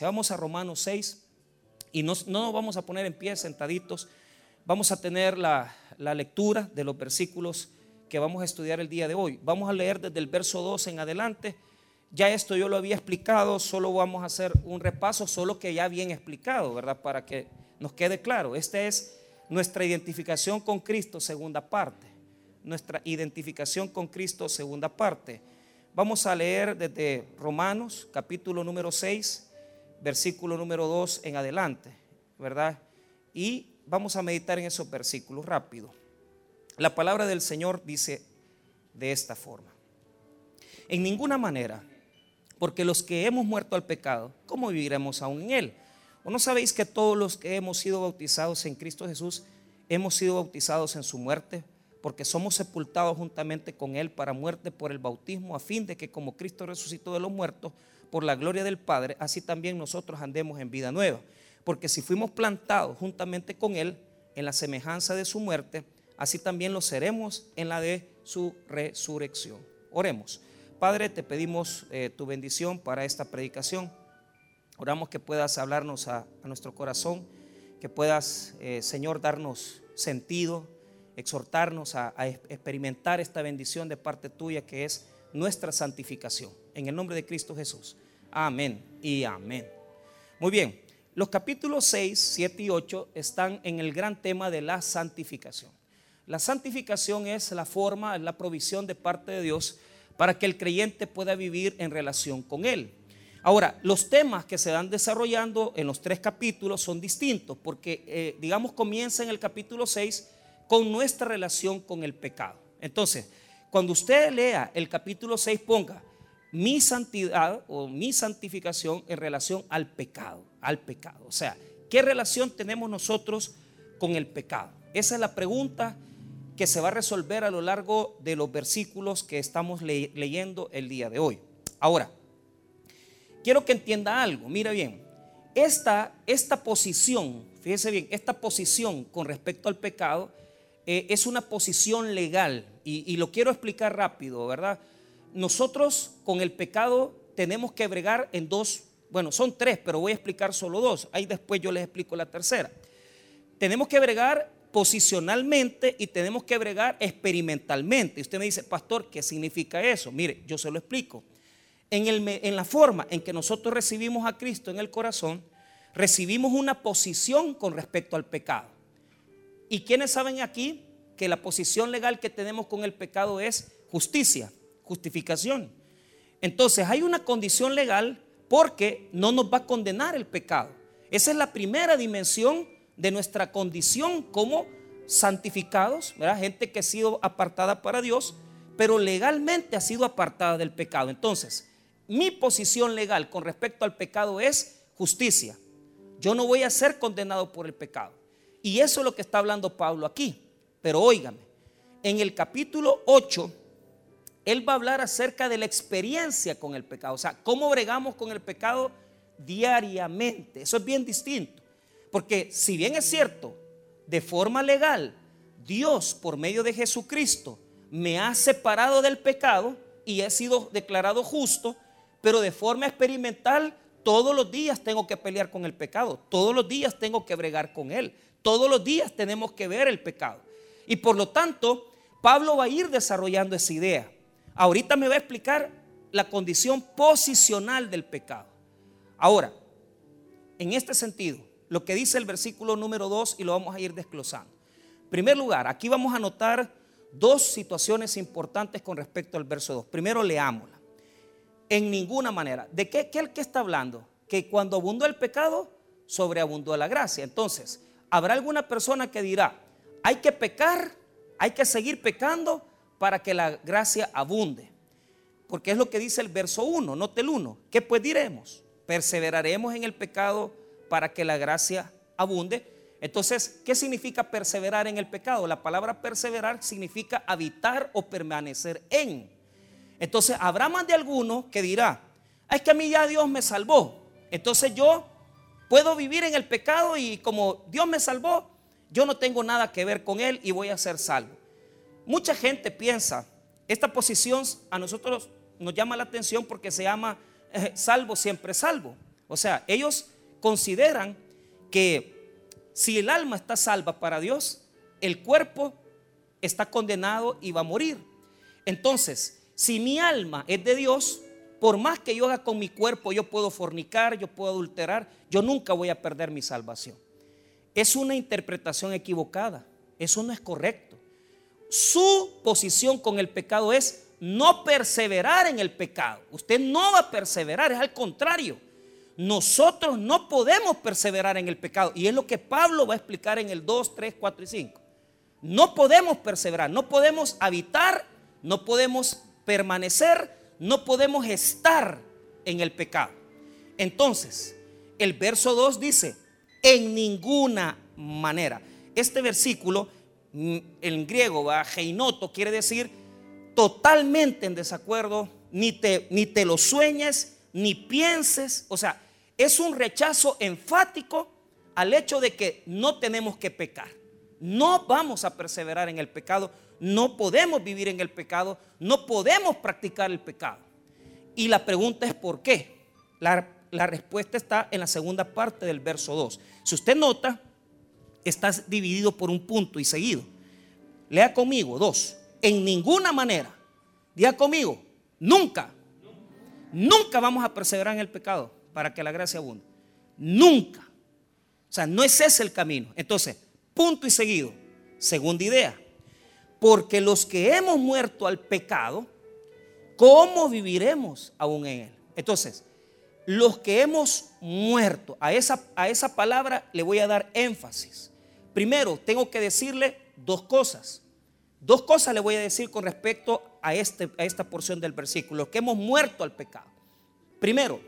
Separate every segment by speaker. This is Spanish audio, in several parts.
Speaker 1: Vamos a Romanos 6 y no, nos vamos a poner en pie sentaditos. Vamos a tener la, la, lectura de los versículos que vamos a estudiar el día de hoy. Vamos a leer desde el verso 2 en adelante. Ya esto yo lo había explicado, solo vamos a hacer un repaso, solo que ya bien explicado, ¿verdad? Para que nos quede claro. Esta es nuestra identificación con Cristo, segunda parte. Nuestra identificación con Cristo, segunda parte. Vamos a leer desde Romanos, capítulo número 6 versículo número 2 en adelante, ¿verdad? Y vamos a meditar en esos versículos rápido. La palabra del Señor dice de esta forma. En ninguna manera, porque los que hemos muerto al pecado, ¿cómo viviremos aún en él? ¿O no sabéis que todos los que hemos sido bautizados en Cristo Jesús hemos sido bautizados en su muerte? Porque somos sepultados juntamente con él para muerte por el bautismo, a fin de que como Cristo resucitó de los muertos, por la gloria del Padre, así también nosotros andemos en vida nueva. Porque si fuimos plantados juntamente con Él en la semejanza de su muerte, así también lo seremos en la de su resurrección. Oremos. Padre, te pedimos eh, tu bendición para esta predicación. Oramos que puedas hablarnos a, nuestro corazón, que puedas, eh, Señor, darnos sentido, exhortarnos a experimentar esta bendición de parte tuya que es nuestra santificación. En el nombre de Cristo Jesús. Amén y amén. Muy bien, los capítulos 6, 7 y 8 están en el gran tema de la santificación. La santificación es la forma, la provisión de parte de Dios para que el creyente pueda vivir en relación con Él. Ahora, los temas que se van desarrollando en los tres capítulos son distintos, porque, eh, digamos, comienza en el capítulo 6 con nuestra relación con el pecado. Entonces, cuando usted lea el capítulo 6, ponga, mi santidad o mi santificación en relación al pecado, al pecado. O sea, ¿qué relación tenemos nosotros con el pecado? Esa es la pregunta que se va a resolver a lo largo de los versículos que estamos leyendo el día de hoy. Ahora, quiero que entienda algo, mira bien, esta, esta posición, fíjese bien, esta posición con respecto al pecado eh, es una posición legal y lo quiero explicar rápido, ¿verdad? Nosotros con el pecado tenemos que bregar en dos, bueno, son tres, pero voy a explicar solo dos. Ahí después yo les explico la tercera. Tenemos que bregar posicionalmente y tenemos que bregar experimentalmente. Y usted me dice, pastor, ¿qué significa eso? Mire, yo se lo explico. En, el, en la forma en que nosotros recibimos a Cristo en el corazón, recibimos una posición con respecto al pecado. ¿Y quiénes saben aquí que la posición legal que tenemos con el pecado es justicia? Justificación. Entonces hay una condición legal porque no nos va a condenar el pecado. Esa es la primera dimensión de nuestra condición como santificados, gente que ha sido apartada para Dios, pero legalmente ha sido apartada del pecado. Entonces, mi posición legal con respecto al pecado es justicia. Yo no voy a ser condenado por el pecado. Y eso es lo que está hablando Pablo aquí. Pero óigame, en el capítulo 8 él va a hablar acerca de la experiencia con el pecado, o sea, cómo bregamos con el pecado diariamente. Eso es bien distinto, porque si bien es cierto, de forma legal, Dios por medio de Jesucristo me ha separado del pecado y he sido declarado justo, pero de forma experimental todos los días tengo que pelear con el pecado, todos los días tengo que bregar con él, todos los días tenemos que ver el pecado. Y por lo tanto, Pablo va a ir desarrollando esa idea. Ahorita me va a explicar la condición posicional del pecado. Ahora, en este sentido, lo que dice el versículo número 2 y lo vamos a ir desglosando. En primer lugar, aquí vamos a notar dos situaciones importantes con respecto al verso 2. Primero, leámosla. En ninguna manera. ¿De qué, qué, qué está hablando? Que cuando abundó el pecado, sobreabundó la gracia. Entonces, habrá alguna persona que dirá, hay que pecar, hay que seguir pecando para que la gracia abunde. Porque es lo que dice el verso 1, note el 1. ¿Qué pues diremos? Perseveraremos en el pecado para que la gracia abunde. Entonces, ¿qué significa perseverar en el pecado? La palabra perseverar significa habitar o permanecer en. Entonces, habrá más de alguno que dirá, es que a mí ya Dios me salvó. Entonces yo puedo vivir en el pecado y como Dios me salvó, yo no tengo nada que ver con Él y voy a ser salvo. Mucha gente piensa, esta posición a nosotros nos llama la atención porque se llama eh, salvo siempre salvo. O sea, ellos consideran que si el alma está salva para Dios, el cuerpo está condenado y va a morir. Entonces, si mi alma es de Dios, por más que yo haga con mi cuerpo, yo puedo fornicar, yo puedo adulterar, yo nunca voy a perder mi salvación. Es una interpretación equivocada. Eso no es correcto. Su posición con el pecado es no perseverar en el pecado. Usted no va a perseverar, es al contrario. Nosotros no podemos perseverar en el pecado. Y es lo que Pablo va a explicar en el 2, 3, 4 y 5. No podemos perseverar, no podemos habitar, no podemos permanecer, no podemos estar en el pecado. Entonces, el verso 2 dice, en ninguna manera. Este versículo en griego, va, geinoto, quiere decir totalmente en desacuerdo, ni te, ni te lo sueñes, ni pienses, o sea, es un rechazo enfático al hecho de que no tenemos que pecar. No vamos a perseverar en el pecado, no podemos vivir en el pecado, no podemos practicar el pecado. Y la pregunta es ¿por qué? La, la respuesta está en la segunda parte del verso 2. Si usted nota, está dividido por un punto y seguido. Lea conmigo, dos. En ninguna manera. Diga conmigo, nunca. Nunca vamos a perseverar en el pecado para que la gracia abunde. Nunca. O sea, no es ese el camino. Entonces, punto y seguido. Segunda idea. Porque los que hemos muerto al pecado, ¿cómo viviremos aún en él? Entonces, los que hemos muerto, a esa, a esa palabra le voy a dar énfasis. Primero, tengo que decirle dos cosas. Dos cosas le voy a decir con respecto a, este, a esta porción del versículo, que hemos muerto al pecado. Primero,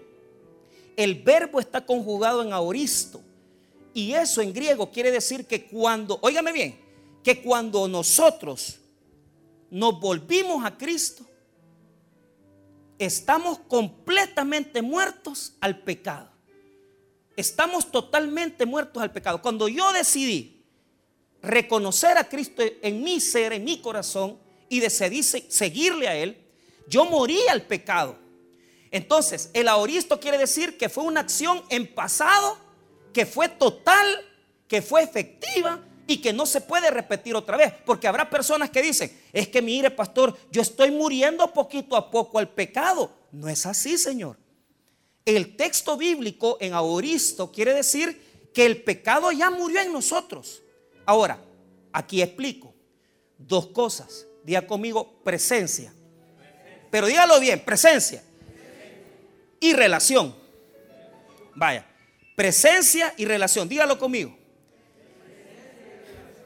Speaker 1: el verbo está conjugado en aoristo. Y eso en griego quiere decir que cuando, óigame bien, que cuando nosotros nos volvimos a Cristo, estamos completamente muertos al pecado. Estamos totalmente muertos al pecado. Cuando yo decidí reconocer a Cristo en mi ser, en mi corazón, y decidí seguirle a Él, yo morí al pecado. Entonces, el aoristo quiere decir que fue una acción en pasado, que fue total, que fue efectiva y que no se puede repetir otra vez. Porque habrá personas que dicen, es que mire, pastor, yo estoy muriendo poquito a poco al pecado. No es así, Señor. El texto bíblico en aoristo quiere decir que el pecado ya murió en nosotros. Ahora, aquí explico dos cosas. Diga conmigo presencia. Pero dígalo bien, presencia y relación. Vaya, presencia y relación. Dígalo conmigo.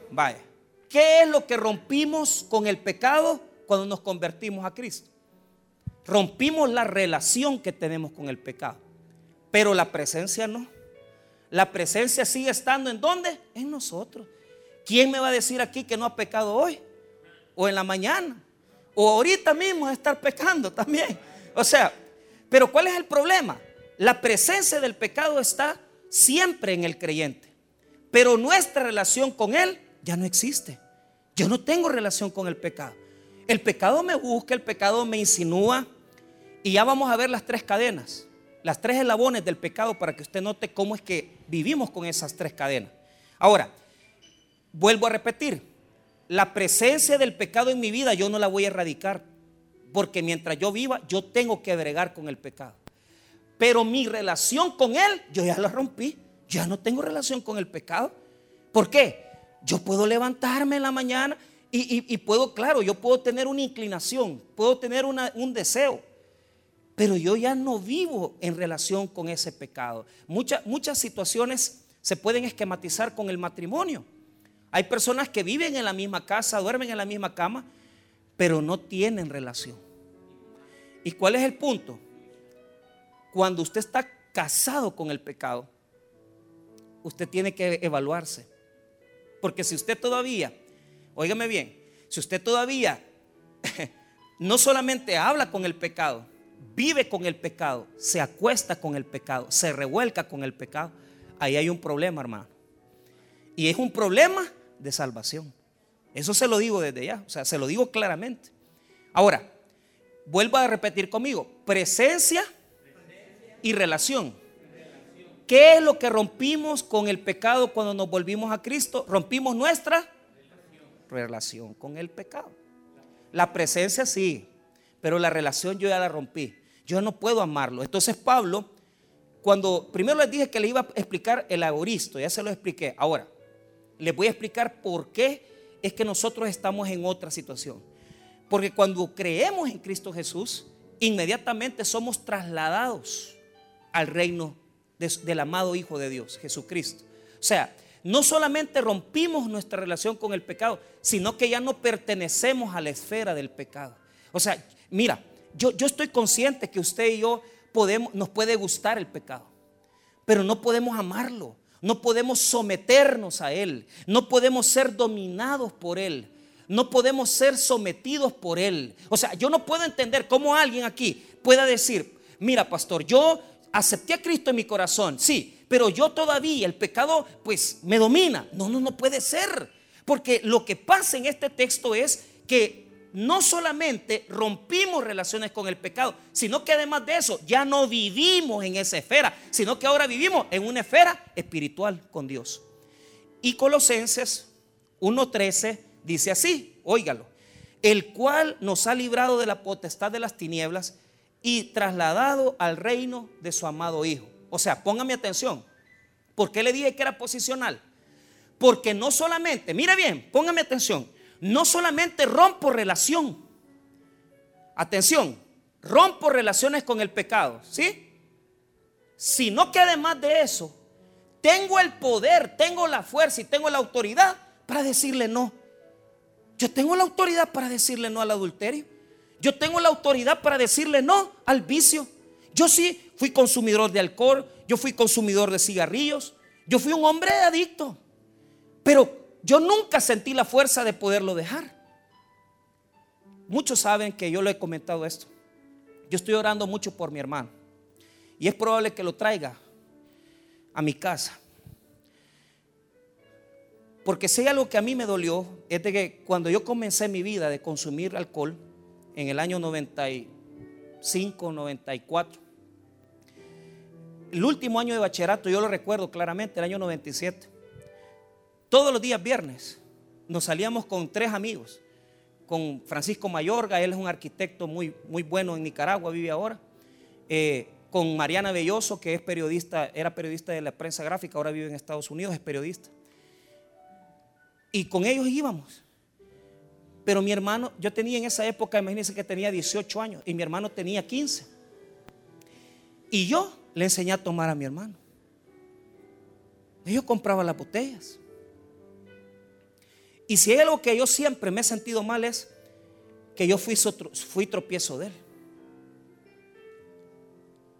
Speaker 1: Vaya, ¿qué es lo que rompimos con el pecado cuando nos convertimos a Cristo? Rompimos la relación que tenemos con el pecado, pero la presencia no. La presencia sigue estando en dónde? En nosotros. ¿Quién me va a decir aquí que no ha pecado hoy? O en la mañana. O ahorita mismo estar pecando también. O sea, pero ¿cuál es el problema? La presencia del pecado está siempre en el creyente. Pero nuestra relación con Él ya no existe. Yo no tengo relación con el pecado. El pecado me busca, el pecado me insinúa. Y ya vamos a ver las tres cadenas, las tres eslabones del pecado para que usted note cómo es que vivimos con esas tres cadenas. Ahora, vuelvo a repetir, la presencia del pecado en mi vida yo no la voy a erradicar. Porque mientras yo viva, yo tengo que bregar con el pecado. Pero mi relación con Él, yo ya la rompí. Ya no tengo relación con el pecado. ¿Por qué? Yo puedo levantarme en la mañana y, puedo, claro, yo puedo tener una inclinación, puedo tener un deseo. Pero yo ya no vivo en relación con ese pecado. Muchas, muchas situaciones se pueden esquematizar con el matrimonio. Hay personas que viven en la misma casa, duermen en la misma cama, pero no tienen relación. ¿Y cuál es el punto? Cuando usted está casado con el pecado, usted tiene que evaluarse. Porque si usted todavía, óigame bien, si usted todavía no solamente habla con el pecado, vive con el pecado, se acuesta con el pecado, se revuelca con el pecado, ahí hay un problema, hermano. Y es un problema de salvación. Eso se lo digo desde ya, o sea, se lo digo claramente. Ahora, vuelvo a repetir conmigo, presencia y relación. ¿Qué es lo que rompimos con el pecado cuando nos volvimos a Cristo? Rompimos nuestra relación con el pecado. La presencia sí, pero la relación yo ya la rompí. Yo no puedo amarlo. Entonces Pablo, cuando primero les dije que le iba a explicar el agoristo, ya se lo expliqué. Ahora, les voy a explicar por qué es que nosotros estamos en otra situación. Porque cuando creemos en Cristo Jesús, inmediatamente somos trasladados al reino del amado Hijo de Dios, Jesucristo. O sea, no solamente rompimos nuestra relación con el pecado, sino que ya no pertenecemos a la esfera del pecado. O sea, mira, yo, yo estoy consciente que usted y yo podemos, nos puede gustar el pecado, pero no podemos amarlo, no podemos someternos a él, no podemos ser dominados por él, no podemos ser sometidos por él. O sea, yo no puedo entender cómo alguien aquí pueda decir, mira pastor, yo acepté a Cristo en mi corazón, sí, pero yo todavía el pecado pues me domina. No, no, no puede ser. Porque lo que pasa en este texto es que no solamente rompimos relaciones con el pecado, sino que además de eso ya no vivimos en esa esfera, sino que ahora vivimos en una esfera espiritual con Dios. Y Colosenses 1.13 dice así, óigalo, el cual nos ha librado de la potestad de las tinieblas y trasladado al reino de su amado Hijo. O sea, póngame atención. ¿Por qué le dije que era posicional? Porque no solamente, mira bien, póngame atención, no solamente rompo relación. Atención, rompo relaciones con el pecado, ¿sí? Sino que además de eso, tengo el poder, tengo la fuerza y tengo la autoridad para decirle no. Yo tengo la autoridad para decirle no al adulterio. Yo tengo la autoridad para decirle no al vicio. Yo sí fui consumidor de alcohol, yo fui consumidor de cigarrillos, yo fui un hombre adicto, pero yo nunca sentí la fuerza de poderlo dejar. Muchos saben que yo le he comentado esto. Yo estoy orando mucho por mi hermano y es probable que lo traiga a mi casa. Porque si hay algo que a mí me dolió, es de que cuando yo comencé mi vida de consumir alcohol, en el año 95, 94, el último año de bachillerato, yo lo recuerdo claramente, el año 97. Todos los días viernes nos salíamos con tres amigos, con Francisco Mayorga, él es un arquitecto muy, muy bueno en Nicaragua, vive ahora, eh, con Mariana Belloso, que es periodista, era periodista de la prensa gráfica, ahora vive en Estados Unidos, es periodista. Y con ellos íbamos. Pero mi hermano, yo tenía en esa época, imagínense que tenía 18 años y mi hermano tenía 15. Y yo le enseñé a tomar a mi hermano. Yo compraba las botellas. Y si hay algo que yo siempre me he sentido mal es que yo fui, fui tropiezo de él.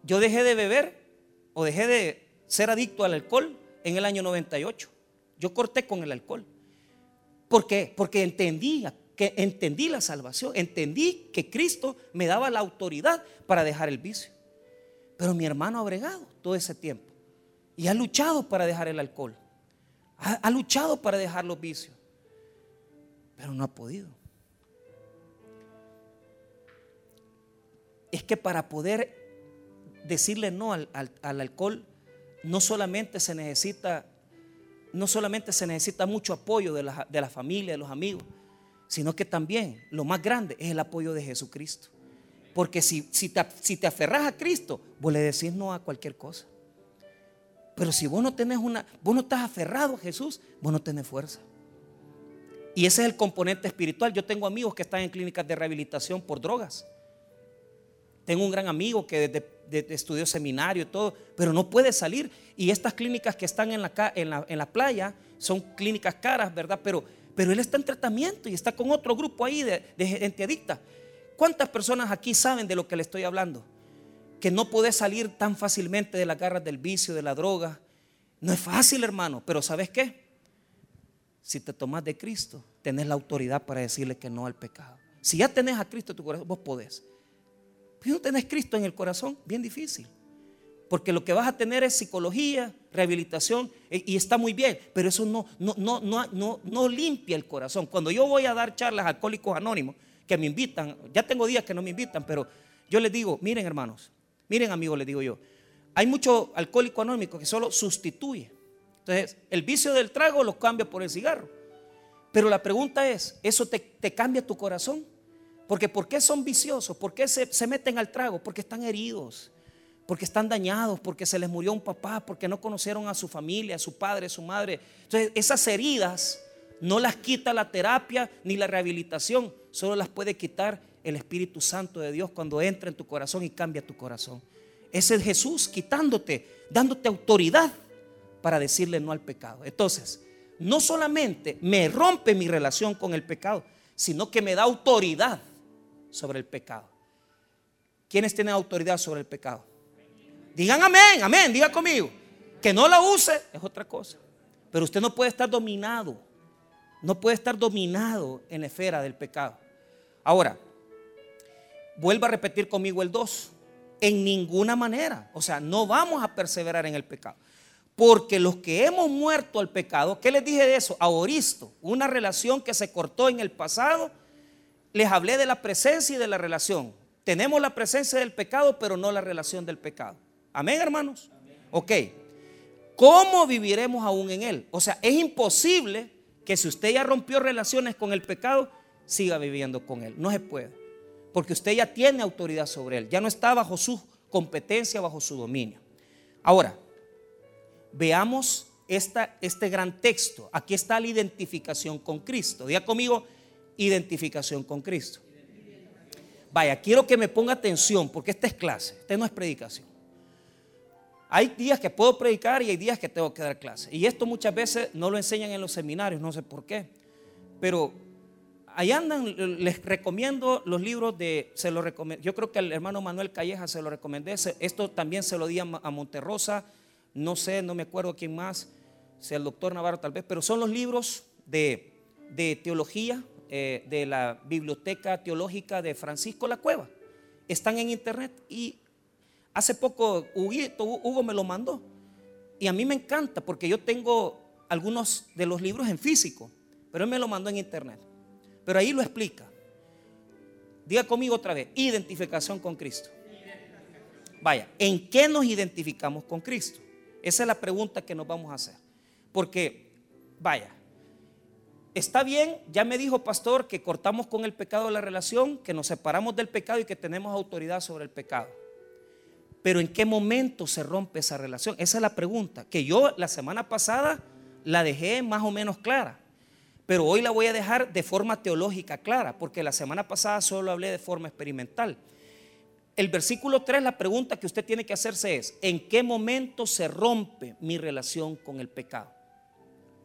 Speaker 1: Yo dejé de beber o dejé de ser adicto al alcohol en el año 98. Yo corté con el alcohol. ¿Por qué? Porque entendí, que entendí la salvación, entendí que Cristo me daba la autoridad para dejar el vicio. Pero mi hermano ha bregado todo ese tiempo y ha luchado para dejar el alcohol. Ha, luchado para dejar los vicios. Pero no ha podido. Es que para poder decirle no al, alcohol, no solamente se necesita, no solamente se necesita mucho apoyo de la, de la familia, de los amigos, sino que también lo más grande es el apoyo de Jesucristo. Porque si, si, te, si te aferras a Cristo, vos le decís no a cualquier cosa. Pero si vos no tenés una, vos no estás aferrado a Jesús, vos no tenés fuerza. Y ese es el componente espiritual. Yo tengo amigos que están en clínicas de rehabilitación por drogas. Tengo un gran amigo que estudió seminario y todo, pero no puede salir. Y estas clínicas que están en la, playa son clínicas caras, ¿verdad? Pero, él está en tratamiento y está con otro grupo ahí de, de gente adicta. ¿Cuántas personas aquí saben de lo que le estoy hablando? Que no puede salir tan fácilmente de las garras del vicio, de la droga. No es fácil, hermano, pero ¿sabes qué? Si te tomas de Cristo, tenés la autoridad para decirle que no al pecado. Si ya tenés a Cristo en tu corazón, vos podés. Si no tenés Cristo en el corazón, bien difícil. Porque lo que vas a tener es psicología, rehabilitación, e, y está muy bien, pero eso no, no, no, no, no limpia el corazón. Cuando yo voy a dar charlas a alcohólicos anónimos, que me invitan, ya tengo días que no me invitan, pero yo les digo, miren hermanos, miren amigos, les digo yo, Hay mucho alcohólico anónimo que solo sustituye. Entonces, el vicio del trago lo cambia por el cigarro. Pero la pregunta es, ¿eso te, cambia tu corazón? Porque ¿por qué son viciosos? ¿Por qué se, se meten al trago? Porque están heridos, porque están dañados, porque se les murió un papá, porque no conocieron a su familia, a su padre, a su madre. Entonces, esas heridas no las quita la terapia ni la rehabilitación, solo las puede quitar el Espíritu Santo de Dios cuando entra en tu corazón y cambia tu corazón. Ese es Jesús quitándote, dándote autoridad para decirle no al pecado. Entonces, no solamente me rompe mi relación con el pecado, sino que me da autoridad sobre el pecado. ¿Quiénes tienen autoridad sobre el pecado? Digan amén, amén, diga conmigo. Que no la use es otra cosa. Pero usted no puede estar dominado no puede estar dominado en la esfera del pecado. Ahora, vuelva a repetir conmigo el 2. En ninguna manera. O sea, no vamos a perseverar en el pecado. Porque los que hemos muerto al pecado, ¿qué les dije de eso? A Oristo, una relación que se cortó en el pasado. Les hablé de la presencia y de la relación. Tenemos la presencia del pecado, pero no la relación del pecado. Amén, hermanos. Ok. ¿Cómo viviremos aún en él? O sea, es imposible que si usted ya rompió relaciones con el pecado, siga viviendo con él. No se puede. Porque usted ya tiene autoridad sobre él. Ya no está bajo su competencia, bajo su dominio. Ahora, veamos esta, este gran texto. Aquí está la identificación con Cristo. Diga conmigo, identificación con Cristo. Vaya, quiero que me ponga atención porque esta es clase, esta no es predicación. Hay días que puedo predicar y hay días que tengo que dar clase. Y esto muchas veces no lo enseñan en los seminarios, no sé por qué. Pero ahí andan, les recomiendo los libros de, se lo yo creo que al hermano Manuel Calleja se lo recomendé. Esto también se lo di a Monterrosa, no sé, no me acuerdo quién más, sea el doctor Navarro tal vez, pero son los libros de, teología eh, de la Biblioteca Teológica de Francisco La Cueva. Están en internet y Hace poco Hugo me lo mandó. Y a mí me encanta porque yo tengo algunos de los libros en físico, pero él me lo mandó en internet. Pero ahí lo explica. Diga conmigo otra vez, identificación con Cristo. Vaya, ¿en qué nos identificamos con Cristo? Esa es la pregunta que nos vamos a hacer. Porque, vaya, está bien, ya me dijo pastor que cortamos con el pecado la relación, que nos separamos del pecado y que tenemos autoridad sobre el pecado. Pero ¿en qué momento se rompe esa relación? Esa es la pregunta, que yo la semana pasada la dejé más o menos clara, pero hoy la voy a dejar de forma teológica clara, porque la semana pasada solo hablé de forma experimental. El versículo 3, la pregunta que usted tiene que hacerse es, ¿en qué momento se rompe mi relación con el pecado?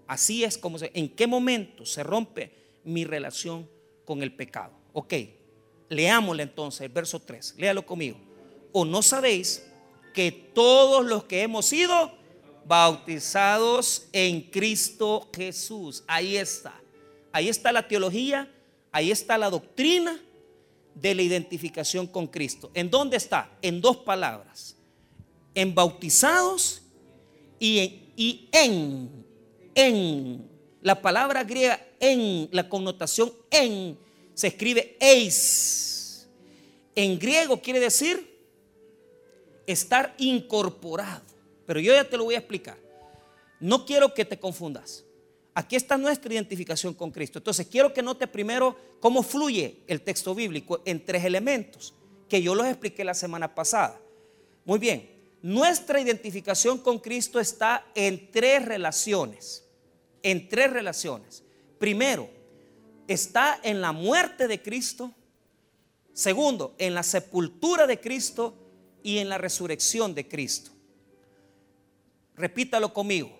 Speaker 1: Así es como se, ¿en qué momento se rompe mi relación con el pecado? Ok, leámosle entonces el verso 3, léalo conmigo o no sabéis que todos los que hemos sido bautizados en Cristo Jesús. Ahí está. Ahí está la teología, ahí está la doctrina de la identificación con Cristo. ¿En dónde está? En dos palabras. En bautizados y en. En, en. La palabra griega en, la connotación en, se escribe eis. En griego quiere decir estar incorporado. Pero yo ya te lo voy a explicar. No quiero que te confundas. Aquí está nuestra identificación con Cristo. Entonces quiero que note primero cómo fluye el texto bíblico en tres elementos que yo los expliqué la semana pasada. Muy bien, nuestra identificación con Cristo está en tres relaciones. En tres relaciones. Primero, está en la muerte de Cristo. Segundo, en la sepultura de Cristo y en la resurrección de Cristo. Repítalo conmigo.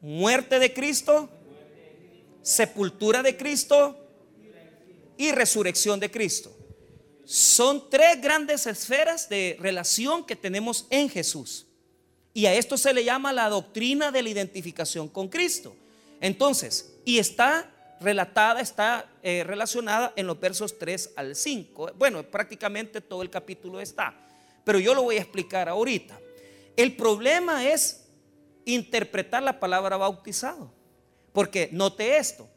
Speaker 1: Muerte de Cristo, sepultura de Cristo y resurrección de Cristo. Son tres grandes esferas de relación que tenemos en Jesús. Y a esto se le llama la doctrina de la identificación con Cristo. Entonces, y está relatada, está eh, relacionada en los versos 3 al 5. Bueno, prácticamente todo el capítulo está pero yo lo voy a explicar ahorita. El problema es interpretar la palabra bautizado, porque note esto,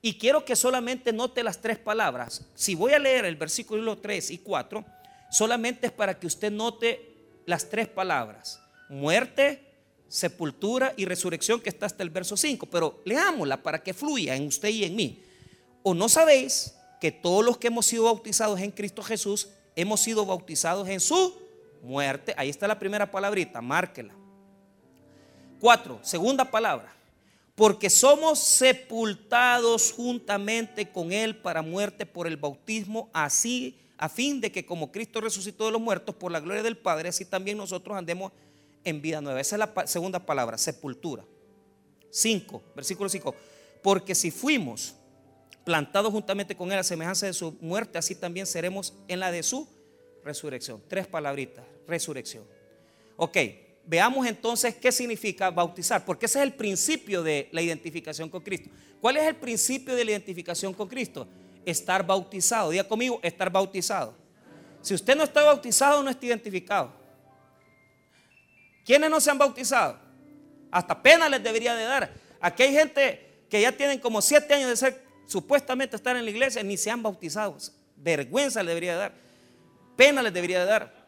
Speaker 1: y quiero que solamente note las tres palabras. Si voy a leer el versículo 3 y 4, solamente es para que usted note las tres palabras. muerte, sepultura y resurrección que está hasta el verso 5. Pero leámosla para que fluya en usted y en mí. ¿O no sabéis que todos los que hemos sido bautizados en Cristo Jesús hemos sido bautizados en su muerte? Ahí está la primera palabrita, márquela. Cuatro, segunda palabra. Porque somos sepultados juntamente con Él para muerte por el bautismo, así a fin de que como Cristo resucitó de los muertos por la gloria del Padre, así también nosotros andemos en vida nueva. Esa es la segunda palabra, sepultura. 5, versículo 5. Porque si fuimos plantados juntamente con Él a semejanza de su muerte, así también seremos en la de su resurrección. Tres palabritas, resurrección. Ok, veamos entonces qué significa bautizar, porque ese es el principio de la identificación con Cristo. ¿Cuál es el principio de la identificación con Cristo? estar bautizado. Diga conmigo, estar bautizado. Si usted no está bautizado, no está identificado. ¿Quiénes no se han bautizado? Hasta pena les debería de dar. Aquí hay gente que ya tienen como siete años de ser supuestamente estar en la iglesia, ni se han bautizado. Vergüenza les debería de dar. Pena les debería de dar.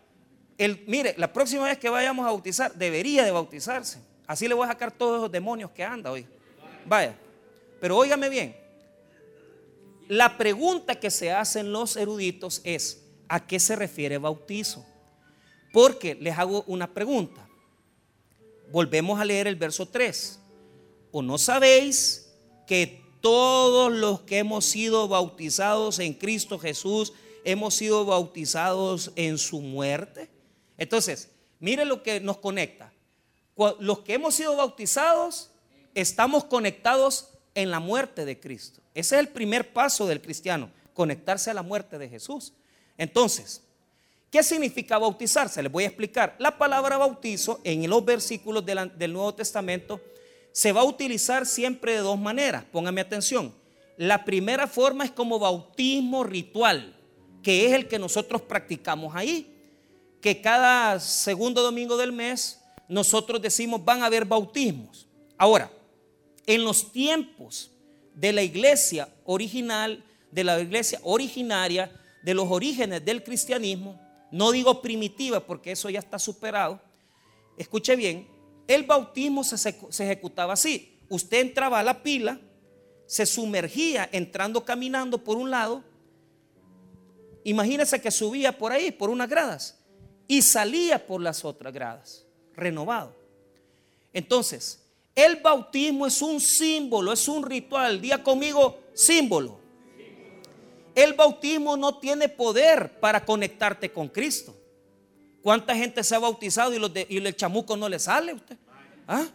Speaker 1: El, mire, la próxima vez que vayamos a bautizar, debería de bautizarse. Así le voy a sacar todos esos demonios que anda hoy. Vaya. Pero óigame bien, la pregunta que se hacen los eruditos es, ¿a qué se refiere bautizo? Porque les hago una pregunta. Volvemos a leer el verso 3. ¿O no sabéis que todos los que hemos sido bautizados en Cristo Jesús hemos sido bautizados en su muerte? Entonces, mire lo que nos conecta. Los que hemos sido bautizados estamos conectados en la muerte de Cristo. Ese es el primer paso del cristiano, conectarse a la muerte de Jesús. Entonces, ¿qué significa bautizarse? Les voy a explicar. La palabra bautizo en los versículos del Nuevo Testamento se va a utilizar siempre de dos maneras. Póngame atención. La primera forma es como bautismo ritual, que es el que nosotros practicamos ahí. Que cada segundo domingo del mes nosotros decimos van a haber bautismos. Ahora, en los tiempos de la iglesia original, de la iglesia originaria, de los orígenes del cristianismo, no digo primitiva porque eso ya está superado, escuche bien, el bautismo se, se ejecutaba así. Usted entraba a la pila, se sumergía entrando caminando por un lado, imagínese que subía por ahí, por unas gradas, y salía por las otras gradas, renovado. Entonces, el bautismo es un símbolo, es un ritual. Día conmigo, símbolo. El bautismo no tiene poder para conectarte con Cristo. ¿Cuánta gente se ha bautizado y, el chamuco no le sale a usted? ¿Ah?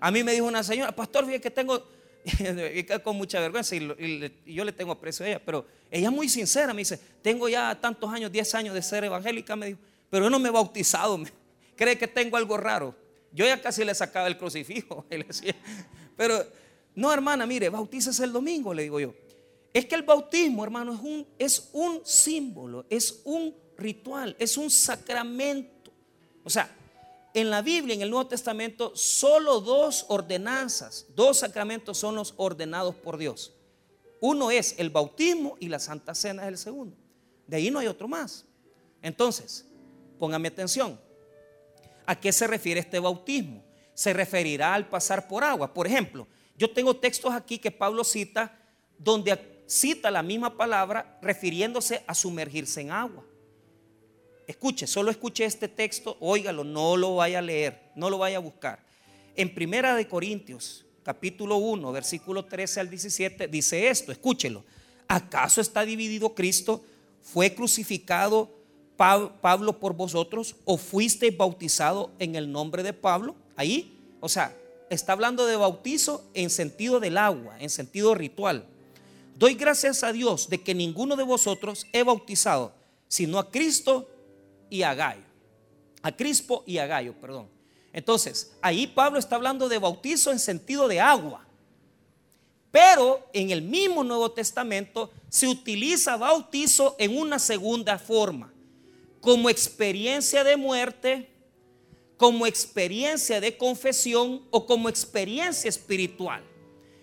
Speaker 1: A mí me dijo una señora, pastor, fíjate que tengo, con mucha vergüenza y, yo le tengo aprecio a ella, pero ella es muy sincera, me dice, tengo ya tantos años, 10 años de ser evangélica, me dijo, pero yo no me he bautizado, cree que tengo algo raro. Yo ya casi le sacaba el crucifijo. Pero no, hermana, mire, bautícese el domingo, le digo yo. Es que el bautismo, hermano, es un, es un símbolo, es un ritual, es un sacramento. O sea, en la Biblia, en el Nuevo Testamento, solo dos ordenanzas, dos sacramentos son los ordenados por Dios. Uno es el bautismo y la Santa Cena es el segundo. De ahí no hay otro más. Entonces, póngame atención. ¿A qué se refiere este bautismo? Se referirá al pasar por agua. Por ejemplo, yo tengo textos aquí que Pablo cita donde cita la misma palabra refiriéndose a sumergirse en agua. Escuche, solo escuche este texto, óigalo, no lo vaya a leer, no lo vaya a buscar. En Primera de Corintios, capítulo 1, versículo 13 al 17, dice esto, escúchelo. ¿Acaso está dividido Cristo? ¿Fue crucificado Pablo por vosotros o fuiste bautizado en el nombre de Pablo? Ahí, o sea, está hablando de bautizo en sentido del agua, en sentido ritual. Doy gracias a Dios de que ninguno de vosotros he bautizado, sino a Cristo y a Gallo. A Crispo y a Gallo, perdón. Entonces, ahí Pablo está hablando de bautizo en sentido de agua. Pero en el mismo Nuevo Testamento se utiliza bautizo en una segunda forma como experiencia de muerte, como experiencia de confesión o como experiencia espiritual.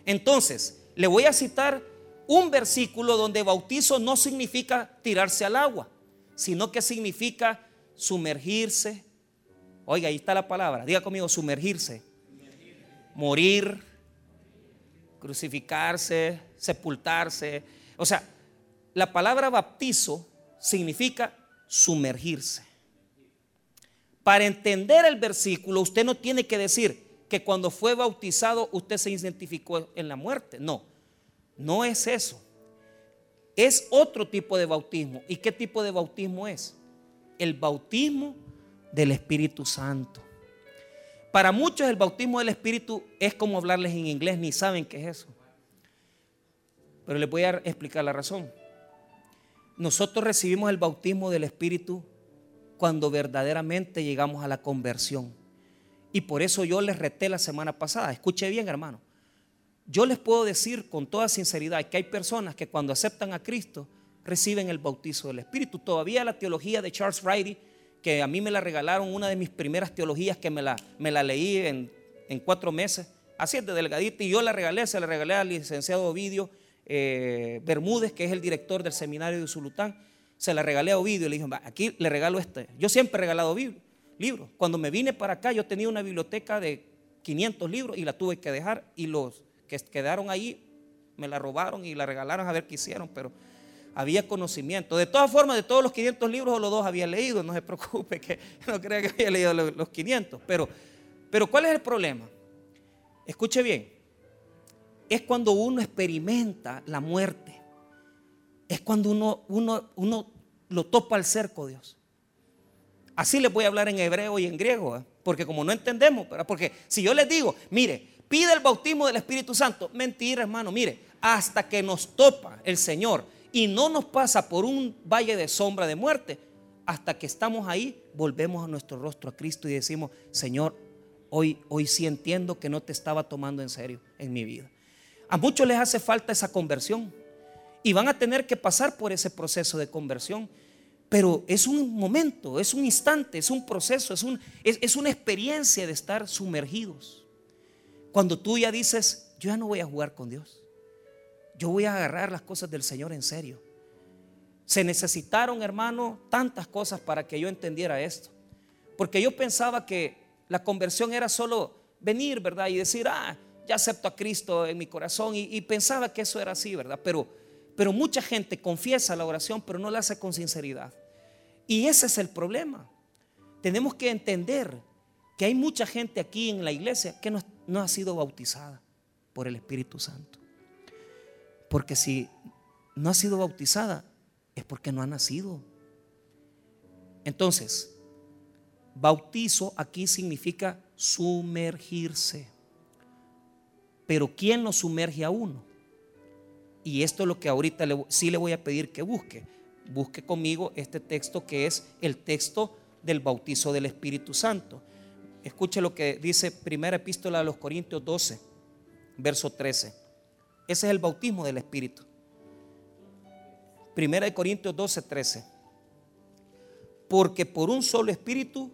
Speaker 1: Entonces, le voy a citar un versículo donde bautizo no significa tirarse al agua, sino que significa sumergirse, Oiga, ahí está la palabra. Diga conmigo, sumergirse. Morir, crucificarse, sepultarse. O sea, la palabra bautizo significa sumergirse. Para entender el versículo, usted no tiene que decir que cuando fue bautizado usted se identificó en la muerte. No, no es eso. Es otro tipo de bautismo. ¿Y qué tipo de bautismo es? El bautismo del Espíritu Santo. Para muchos el bautismo del Espíritu es como hablarles en inglés, ni saben qué es eso. Pero les voy a explicar la razón. Nosotros recibimos el bautismo del Espíritu cuando verdaderamente llegamos a la conversión. Y por eso yo les reté la semana pasada. Escuche bien, hermano. Yo les puedo decir con toda sinceridad que hay personas que cuando aceptan a Cristo reciben el bautizo del Espíritu. Todavía la teología de Charles Riley, que a mí me la regalaron, una de mis primeras teologías que me la, me la leí en, cuatro meses, así es de delgadita, y yo la regalé, se la regalé al licenciado Ovidio eh, Bermúdez, que es el director del seminario de Zulután, se la regalé a Ovidio y le dije, aquí le regalo este. Yo siempre he regalado libros. Cuando me vine para acá yo tenía una biblioteca de 500 libros y la tuve que dejar y los que quedaron ahí me la robaron y la regalaron a ver qué hicieron, pero había conocimiento. De todas formas, de todos los 500 libros, los dos había leído, no se preocupe, que no crea que había leído los 500. Pero, pero ¿cuál es el problema? Escuche bien, es cuando uno experimenta la muerte, es cuando uno, uno, uno lo topa al cerco, Dios. Así les voy a hablar en hebreo y en griego, ¿eh? porque como no entendemos, porque si yo les digo, mire, pide el bautismo del Espíritu Santo. Mentira, hermano. Mire, hasta que nos topa el Señor y no nos pasa por un valle de sombra de muerte, hasta que estamos ahí, volvemos a nuestro rostro a Cristo y decimos, Señor, hoy, hoy sí entiendo que no te estaba tomando en serio en mi vida. A muchos les hace falta esa conversión y van a tener que pasar por ese proceso de conversión. Pero es un momento, es un instante, es un proceso, es, un, es una experiencia de estar sumergidos. Cuando tú ya dices, yo ya no voy a jugar con Dios. Yo voy a agarrar las cosas del Señor en serio. Se necesitaron, hermano, tantas cosas para que yo entendiera esto. Porque yo pensaba que la conversión era solo venir, ¿verdad? Y decir, ah, ya acepto a Cristo en mi corazón. Y, pensaba que eso era así, ¿verdad? Pero, pero mucha gente confiesa la oración, pero no la hace con sinceridad. Y ese es el problema. Tenemos que entender que hay mucha gente aquí en la iglesia que no, no ha sido bautizada por el Espíritu Santo. Porque si no ha sido bautizada es porque no ha nacido. Entonces, bautizo aquí significa sumergirse. Pero ¿quién lo sumerge a uno? Y esto es lo que ahorita sí le voy a pedir que busque. Busque conmigo este texto que es el texto del bautizo del Espíritu Santo. Escuche lo que dice primera epístola a los Corintios 12, verso 13. Ese es el bautismo del Espíritu. Primera de Corintios 12, 13. Porque por un solo Espíritu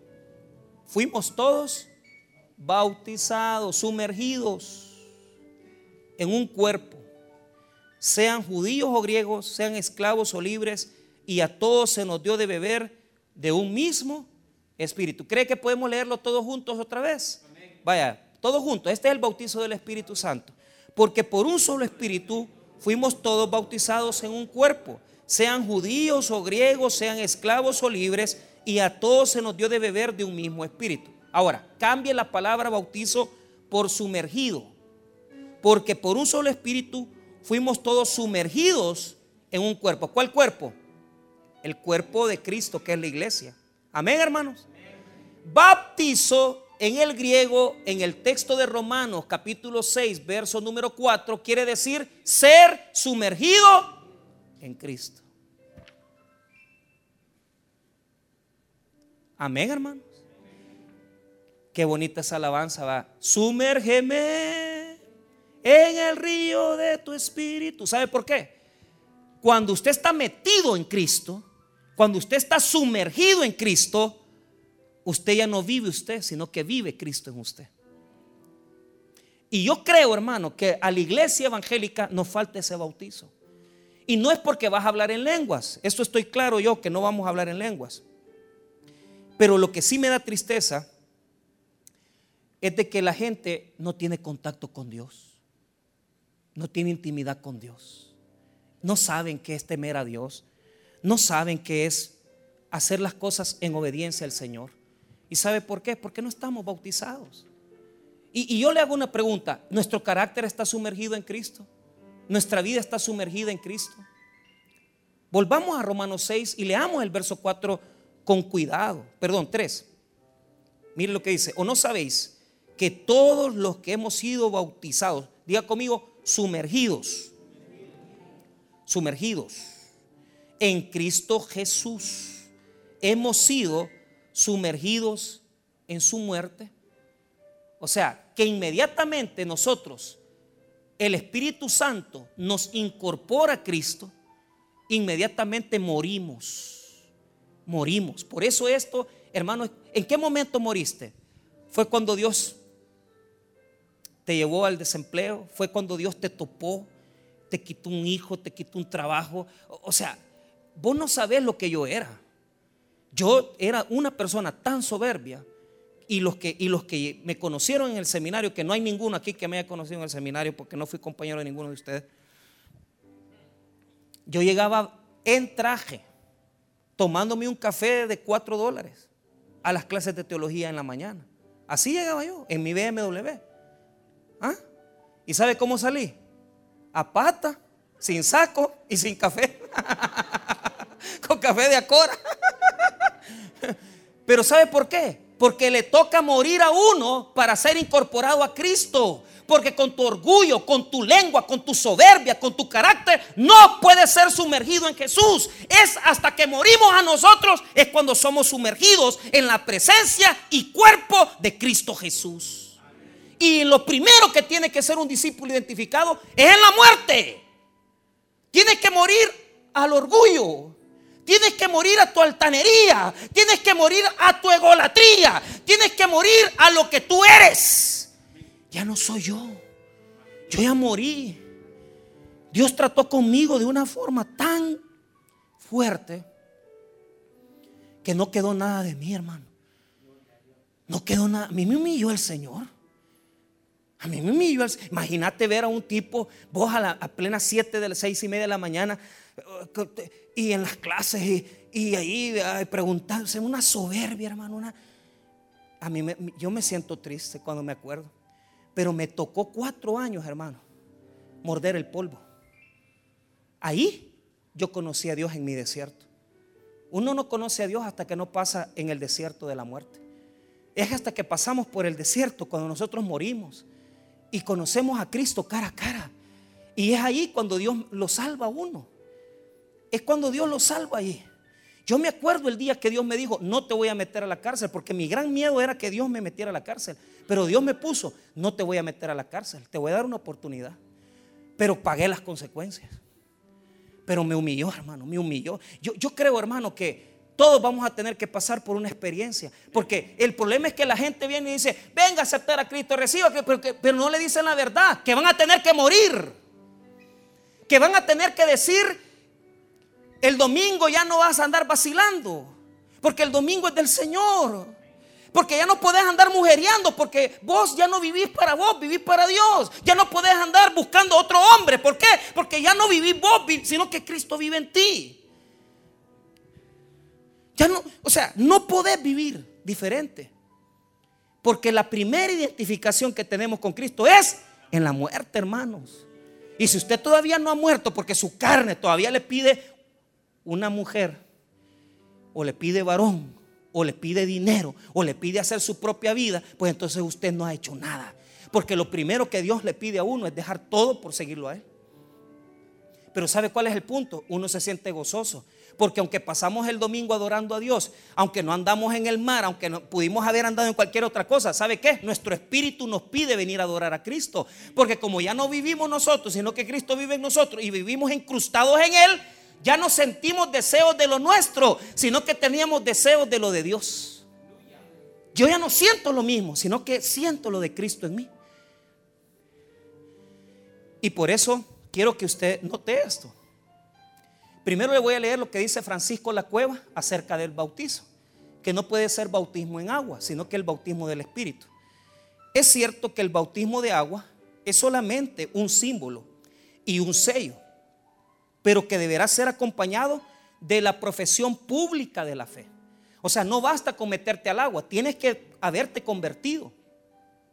Speaker 1: fuimos todos bautizados, sumergidos en un cuerpo, sean judíos o griegos, sean esclavos o libres, y a todos se nos dio de beber de un mismo Espíritu. ¿Cree que podemos leerlo todos juntos otra vez? Vaya, todos juntos. Este es el bautizo del Espíritu Santo. Porque por un solo Espíritu fuimos todos bautizados en un cuerpo, sean judíos o griegos, sean esclavos o libres, y a todos se nos dio de beber de un mismo Espíritu. Ahora, cambie la palabra bautizo por sumergido. Porque por un solo Espíritu fuimos todos sumergidos en un cuerpo. ¿Cuál cuerpo? El cuerpo de Cristo, que es la iglesia. Amén, hermanos. Baptizo en el griego, en el texto de Romanos capítulo 6, verso número 4, quiere decir ser sumergido en Cristo. Amén, hermanos. Qué bonita esa alabanza va. Sumérgeme en el río de tu espíritu. ¿Sabe por qué? Cuando usted está metido en Cristo, cuando usted está sumergido en Cristo, usted ya no vive usted, sino que vive Cristo en usted. Y yo creo, hermano, que a la iglesia evangélica nos falta ese bautizo. Y no es porque vas a hablar en lenguas. Esto estoy claro yo que no vamos a hablar en lenguas. Pero lo que sí me da tristeza es de que la gente no tiene contacto con Dios, no tiene intimidad con Dios, no saben qué es temer a Dios, no saben qué es hacer las cosas en obediencia al Señor. ¿Y sabe por qué? Porque no estamos bautizados. Y, y yo le hago una pregunta, ¿nuestro carácter está sumergido en Cristo? ¿Nuestra vida está sumergida en Cristo? Volvamos a Romanos 6 y leamos el verso 4 con cuidado. Perdón, 3. Mire lo que dice. ¿O no sabéis que todos los que hemos sido bautizados, diga conmigo, sumergidos, sumergidos en Cristo Jesús, hemos sido sumergidos en su muerte? O sea, que inmediatamente nosotros, el Espíritu Santo nos incorpora a Cristo, inmediatamente morimos. Morimos. Por eso esto, hermano, ¿en qué momento moriste? Fue cuando Dios te llevó al desempleo, fue cuando Dios te topó, te quitó un hijo, te quitó un trabajo. O sea, vos no sabés lo que yo era. Yo era una persona tan soberbia y los que, y los que me conocieron en el seminario, que no hay ninguno aquí que me haya conocido en el seminario porque no fui compañero de ninguno de ustedes yo llegaba en traje, tomándome un café de cuatro dólares a las clases de teología en la mañana. Así llegaba yo, en mi BMW. ¿Ah? ¿Y sabe cómo salí? A pata, sin saco y sin café. Con café de acora. Pero ¿sabe por qué? Porque le toca morir a uno para ser incorporado a Cristo. Porque con tu orgullo, con tu lengua, con tu soberbia, con tu carácter, no puedes ser sumergido en Jesús. Es hasta que morimos a nosotros, es cuando somos sumergidos en la presencia y cuerpo de Cristo Jesús. Y lo primero que tiene que ser un discípulo identificado es en la muerte. Tienes que morir al orgullo. Tienes que morir a tu altanería. Tienes que morir a tu egolatría. Tienes que morir a lo que tú eres ya no soy yo. Yo ya morí. Dios trató conmigo de una forma tan fuerte que no quedó nada de mí, hermano. No quedó nada. A mí me humilló el Señor. A mí me el Imagínate ver a un tipo, vos a, la, a plena 7 de las 6 y media de la mañana, y en las clases, y, ahí preguntándose, una soberbia, hermano. Una, a mí yo me siento triste cuando me acuerdo. Pero me tocó cuatro años, hermano, morder el polvo. Ahí yo conocí a Dios en mi desierto. Uno no conoce a Dios hasta que no pasa en el desierto de la muerte. Es hasta que pasamos por el desierto cuando nosotros morimos y conocemos a Cristo cara a cara. Y es ahí cuando Dios lo salva a uno. Es cuando Dios lo salva ahí. Yo me acuerdo el día que Dios me dijo, no te voy a meter a la cárcel, porque mi gran miedo era que Dios me metiera a la cárcel. Pero Dios me puso, no te voy a meter a la cárcel, te voy a dar una oportunidad. Pero pagué las consecuencias. Pero me humilló, hermano, me humilló. Yo, yo creo, hermano, que todos vamos a tener que pasar por una experiencia. Porque el problema es que la gente viene y dice, venga a aceptar a Cristo, reciba, pero, pero no le dicen la verdad, que van a tener que morir. Que van a tener que decir el domingo ya no vas a andar vacilando, porque el domingo es del Señor. Porque ya no podés andar mujeriando, porque vos ya no vivís para vos, vivís para Dios. Ya no podés andar buscando otro hombre. ¿Por qué? Porque ya no vivís vos, sino que Cristo vive en ti. Ya no, o sea, no podés vivir diferente. Porque la primera identificación que tenemos con Cristo es en la muerte, hermanos. Y si usted todavía no ha muerto porque su carne todavía le pide una mujer o le pide varón o le pide dinero o le pide hacer su propia vida, pues entonces usted no ha hecho nada. Porque lo primero que Dios le pide a uno es dejar todo por seguirlo a Él. Pero ¿sabe cuál es el punto? Uno se siente gozoso. Porque aunque pasamos el domingo adorando a Dios, aunque no andamos en el mar, aunque no pudimos haber andado en cualquier otra cosa, ¿sabe qué? Nuestro espíritu nos pide venir a adorar a Cristo. Porque como ya no vivimos nosotros, sino que Cristo vive en nosotros y vivimos incrustados en Él, ya no sentimos deseos de lo nuestro, sino que teníamos deseos de lo de Dios. Yo ya no siento lo mismo, sino que siento lo de Cristo en mí. Y por eso quiero que usted note esto. Primero le voy a leer lo que dice Francisco La Cueva acerca del bautizo, que no puede ser bautismo en agua, sino que el bautismo del Espíritu. es cierto que el bautismo de agua es solamente un símbolo y un sello, pero que deberá ser acompañado de la profesión pública de la fe. O sea, no basta con meterte al agua, tienes que haberte convertido.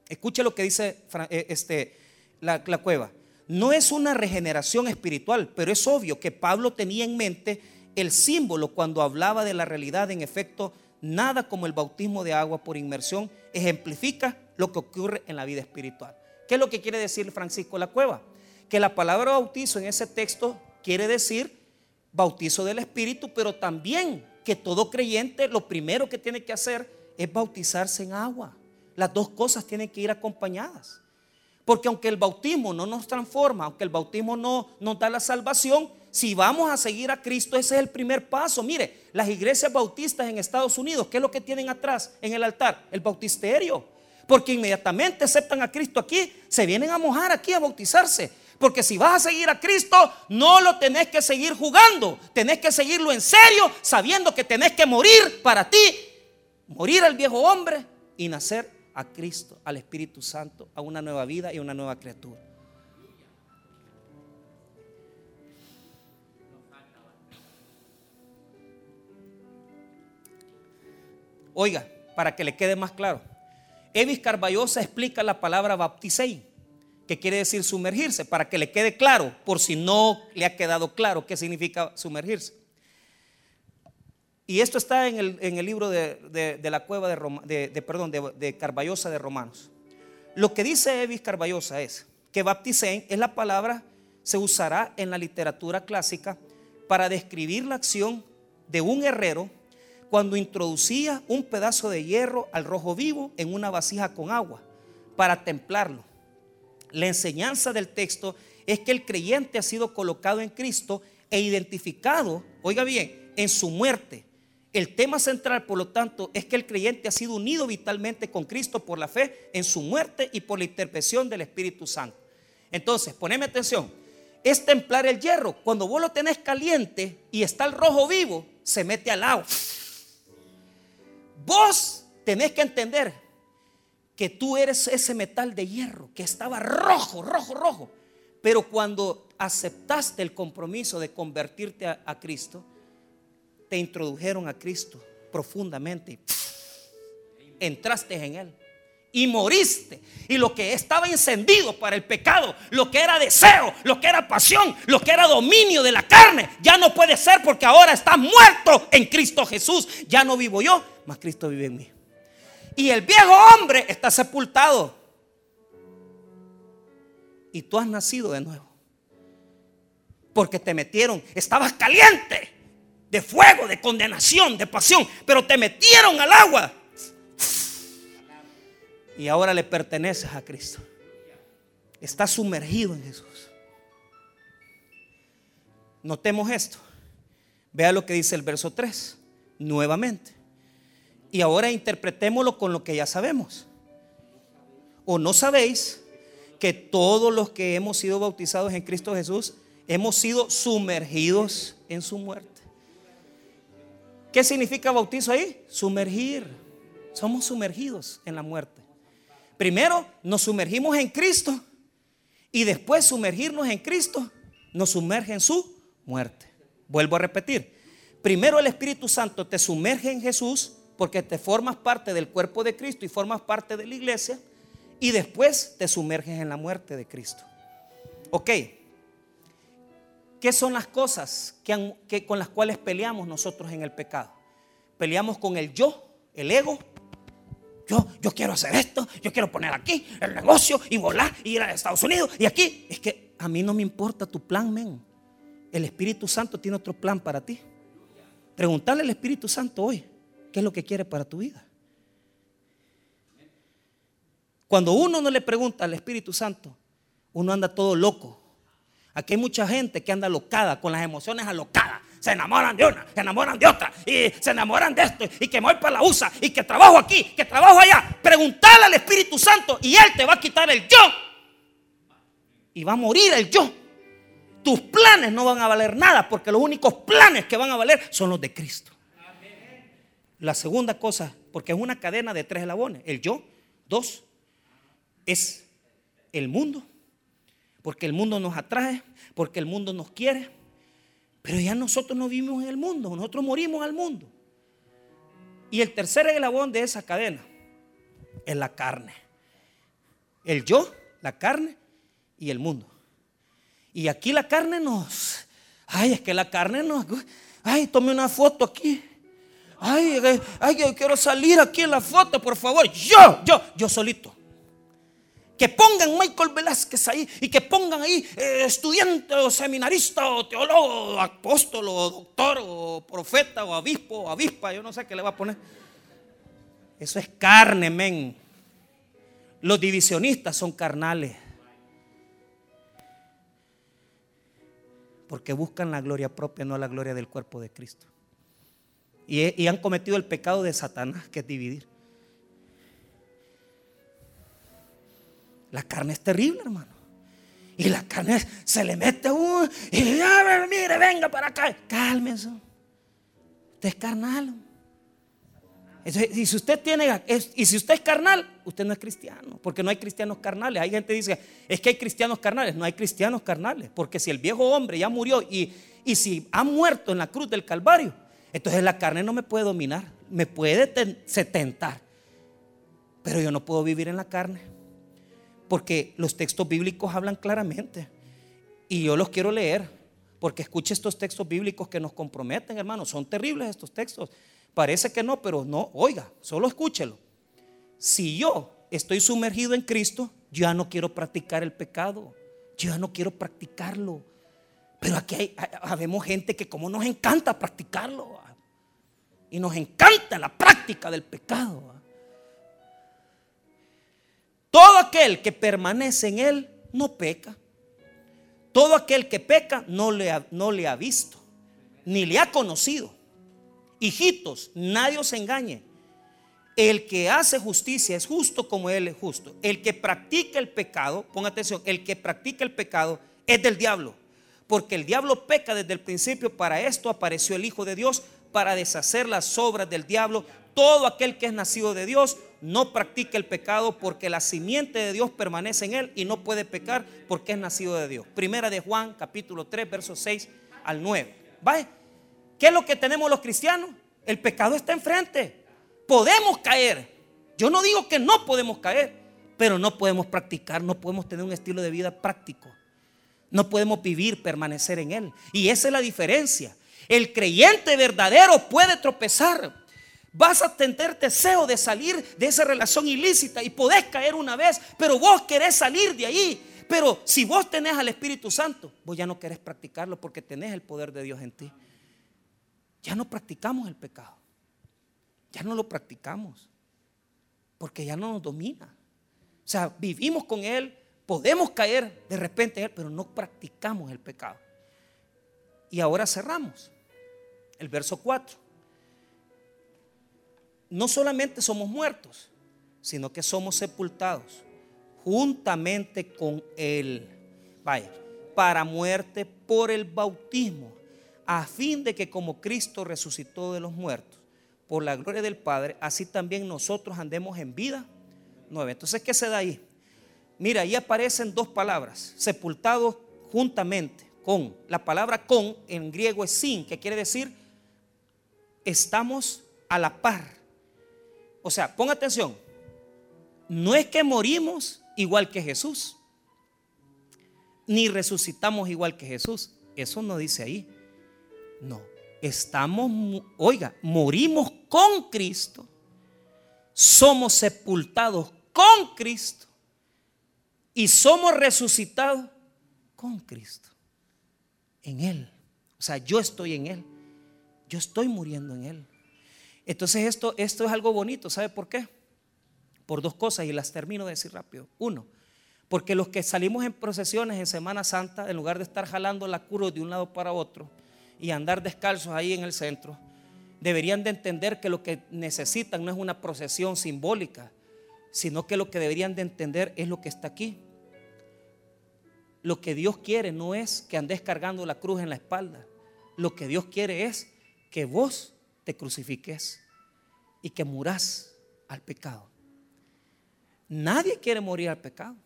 Speaker 1: Escuche lo que dice eh, este, la, la cueva. No es una regeneración espiritual, pero es obvio que Pablo tenía en mente el símbolo cuando hablaba de la realidad. En efecto, nada como el bautismo de agua por inmersión ejemplifica lo que ocurre en la vida espiritual. ¿Qué es lo que quiere decir Francisco la Cueva? Que la palabra bautizo en ese texto quiere decir bautizo del Espíritu, pero también que todo creyente lo primero que tiene que hacer es bautizarse en agua. Las dos cosas tienen que ir acompañadas. Porque aunque el bautismo no nos transforma, aunque el bautismo no nos da la salvación, si vamos a seguir a Cristo, ese es el primer paso. Mire, las iglesias bautistas en Estados Unidos, ¿qué es lo que tienen atrás en el altar? El bautisterio. Porque inmediatamente aceptan a Cristo aquí, se vienen a mojar aquí a bautizarse. Porque si vas a seguir a Cristo, no lo tenés que seguir jugando. Tenés que seguirlo en serio, sabiendo que tenés que morir para ti. Morir al viejo hombre y nacer a Cristo, al Espíritu Santo, a una nueva vida y a una nueva criatura. Oiga, para que le quede más claro. Evis Carballosa explica la palabra baptisei, que quiere decir sumergirse, para que le quede claro, por si no le ha quedado claro qué significa sumergirse. Y esto está en el, libro de, la cueva de, de, perdón, de, Carballosa de Romanos. Lo que dice Evis Carballosa es que baptisein es la palabra, se usará en la literatura clásica para describir la acción de un herrero cuando introducía un pedazo de hierro al rojo vivo en una vasija con agua para templarlo. La enseñanza del texto es que el creyente ha sido colocado en Cristo e identificado, oiga bien, en su muerte el tema central, por lo tanto, es que el creyente ha sido unido vitalmente con Cristo por la fe en su muerte y por la intervención del Espíritu Santo. Entonces, poneme atención. Es templar el hierro. Cuando vos lo tenés caliente y está el rojo vivo, se mete al agua. Vos tenés que entender que tú eres ese metal de hierro que estaba rojo, rojo, rojo. Pero cuando aceptaste el compromiso de convertirte a, a Cristo, te introdujeron a Cristo profundamente. Entraste en Él y moriste. Y lo que estaba encendido para el pecado, lo que era deseo, lo que era pasión, lo que era dominio de la carne, ya no puede ser porque ahora está muerto en Cristo Jesús. Ya no vivo yo, mas Cristo vive en mí. Y el viejo hombre está sepultado. Y tú has nacido de nuevo. Porque te metieron, estabas caliente de fuego, de condenación, de pasión, pero te metieron al agua. Y ahora le perteneces a Cristo. Estás sumergido en Jesús. Notemos esto. Vea lo que dice el verso 3, nuevamente. Y ahora interpretémoslo con lo que ya sabemos. ¿O no sabéis que todos los que hemos sido bautizados en Cristo Jesús hemos sido sumergidos en su muerte? ¿Qué significa bautizo ahí? Sumergir. Somos sumergidos en la muerte. Primero nos sumergimos en Cristo y después sumergirnos en Cristo nos sumerge en su muerte. Vuelvo a repetir. Primero el Espíritu Santo te sumerge en Jesús porque te formas parte del cuerpo de Cristo y formas parte de la iglesia y después te sumerges en la muerte de Cristo. Ok. ¿Qué son las cosas que, con las cuales peleamos nosotros en el pecado? Peleamos con el yo, el ego. Yo, yo quiero hacer esto, yo quiero poner aquí el negocio y volar y ir a Estados Unidos y aquí. Es que a mí no me importa tu plan, men. El Espíritu Santo tiene otro plan para ti. Preguntarle al Espíritu Santo hoy, ¿qué es lo que quiere para tu vida? Cuando uno no le pregunta al Espíritu Santo, uno anda todo loco, Aquí hay mucha gente que anda locada, con las emociones alocadas. Se enamoran de una, se enamoran de otra, y se enamoran de esto, y que me voy para la USA, y que trabajo aquí, que trabajo allá. Preguntarle al Espíritu Santo y Él te va a quitar el yo. Y va a morir el yo. Tus planes no van a valer nada, porque los únicos planes que van a valer son los de Cristo. La segunda cosa, porque es una cadena de tres eslabones. El yo, dos, es el mundo, porque el mundo nos atrae, porque el mundo nos quiere, pero ya nosotros no vivimos en el mundo, nosotros morimos al mundo. Y el tercer eslabón de esa cadena es la carne. El yo, la carne y el mundo. Y aquí la carne nos, ay, es que la carne nos, ay, tome una foto aquí. Ay, ay, yo quiero salir aquí en la foto, por favor. Yo, yo, yo solito. Que pongan Michael Velázquez ahí y que pongan ahí eh, estudiante o seminarista o teólogo, o apóstol o doctor o profeta o obispo o avispa, yo no sé qué le va a poner. Eso es carne, men. Los divisionistas son carnales. Porque buscan la gloria propia, no la gloria del cuerpo de Cristo. Y, y han cometido el pecado de Satanás, que es dividir. La carne es terrible, hermano. Y la carne se le mete uno y ya, mire, venga para acá. Cálmese. Usted es carnal. y si usted tiene y si usted es carnal, usted no es cristiano, porque no hay cristianos carnales. Hay gente que dice, es que hay cristianos carnales, no hay cristianos carnales, porque si el viejo hombre ya murió y, y si ha muerto en la cruz del Calvario, entonces la carne no me puede dominar, me puede tentar, pero yo no puedo vivir en la carne. Porque los textos bíblicos hablan claramente. Y yo los quiero leer. Porque escuche estos textos bíblicos que nos comprometen, hermanos. Son terribles estos textos. Parece que no, pero no. Oiga, solo escúchelo. Si yo estoy sumergido en Cristo, yo ya no quiero practicar el pecado. Yo ya no quiero practicarlo. Pero aquí hay, habemos gente que como nos encanta practicarlo. Y nos encanta la práctica del pecado. Todo aquel que permanece en Él no peca. Todo aquel que peca no le ha, visto, ni le ha conocido. Hijitos, nadie os engañe. El que hace justicia es justo como Él es justo. El que practica el pecado, ponga atención, el que practica el pecado es del diablo. Porque el diablo peca desde el principio. Para esto apareció el Hijo de Dios, para deshacer las obras del diablo. Todo aquel que es nacido de Dios no practica el pecado porque la simiente de Dios permanece en él y no puede pecar porque es nacido de Dios. Primera de Juan, capítulo 3, versos 6 al 9. ¿Vale? ¿Qué es lo que tenemos los cristianos? El pecado está enfrente. Podemos caer. Yo no digo que no podemos caer, pero no podemos practicar, no podemos tener un estilo de vida práctico. No podemos vivir, permanecer en él. Y esa es la diferencia. El creyente verdadero puede tropezar, Vas a tener deseo de salir de esa relación ilícita y podés caer una vez, pero vos querés salir de ahí. Pero si vos tenés al Espíritu Santo, vos ya no querés practicarlo porque tenés el poder de Dios en ti. Ya no practicamos el pecado. Ya no lo practicamos. Porque ya no nos domina. O sea, vivimos con Él, podemos caer de repente en Él, pero no practicamos el pecado. Y ahora cerramos. El verso 4 no solamente somos muertos, sino que somos sepultados juntamente con Él. Vaya, para muerte por el bautismo, a fin de que como Cristo resucitó de los muertos, por la gloria del Padre, así también nosotros andemos en vida nueva. Entonces, ¿qué se da ahí? Mira, ahí aparecen dos palabras, sepultados juntamente con. La palabra con en griego es sin, que quiere decir estamos a la par o sea, ponga atención. No es que morimos igual que Jesús, ni resucitamos igual que Jesús. Eso no dice ahí. No, estamos, oiga, morimos con Cristo, somos sepultados con Cristo y somos resucitados con Cristo. En Él. O sea, yo estoy en Él. Yo estoy muriendo en Él. Entonces esto, esto es algo bonito, ¿sabe por qué? Por dos cosas y las termino de decir rápido. Uno, porque los que salimos en procesiones en Semana Santa, en lugar de estar jalando la cruz de un lado para otro y andar descalzos ahí en el centro, deberían de entender que lo que necesitan no es una procesión simbólica, sino que lo que deberían de entender es lo que está aquí. Lo que Dios quiere no es que andes cargando la cruz en la espalda. Lo que Dios quiere es que vos te crucifiques y que muras al pecado. Nadie quiere morir al pecado.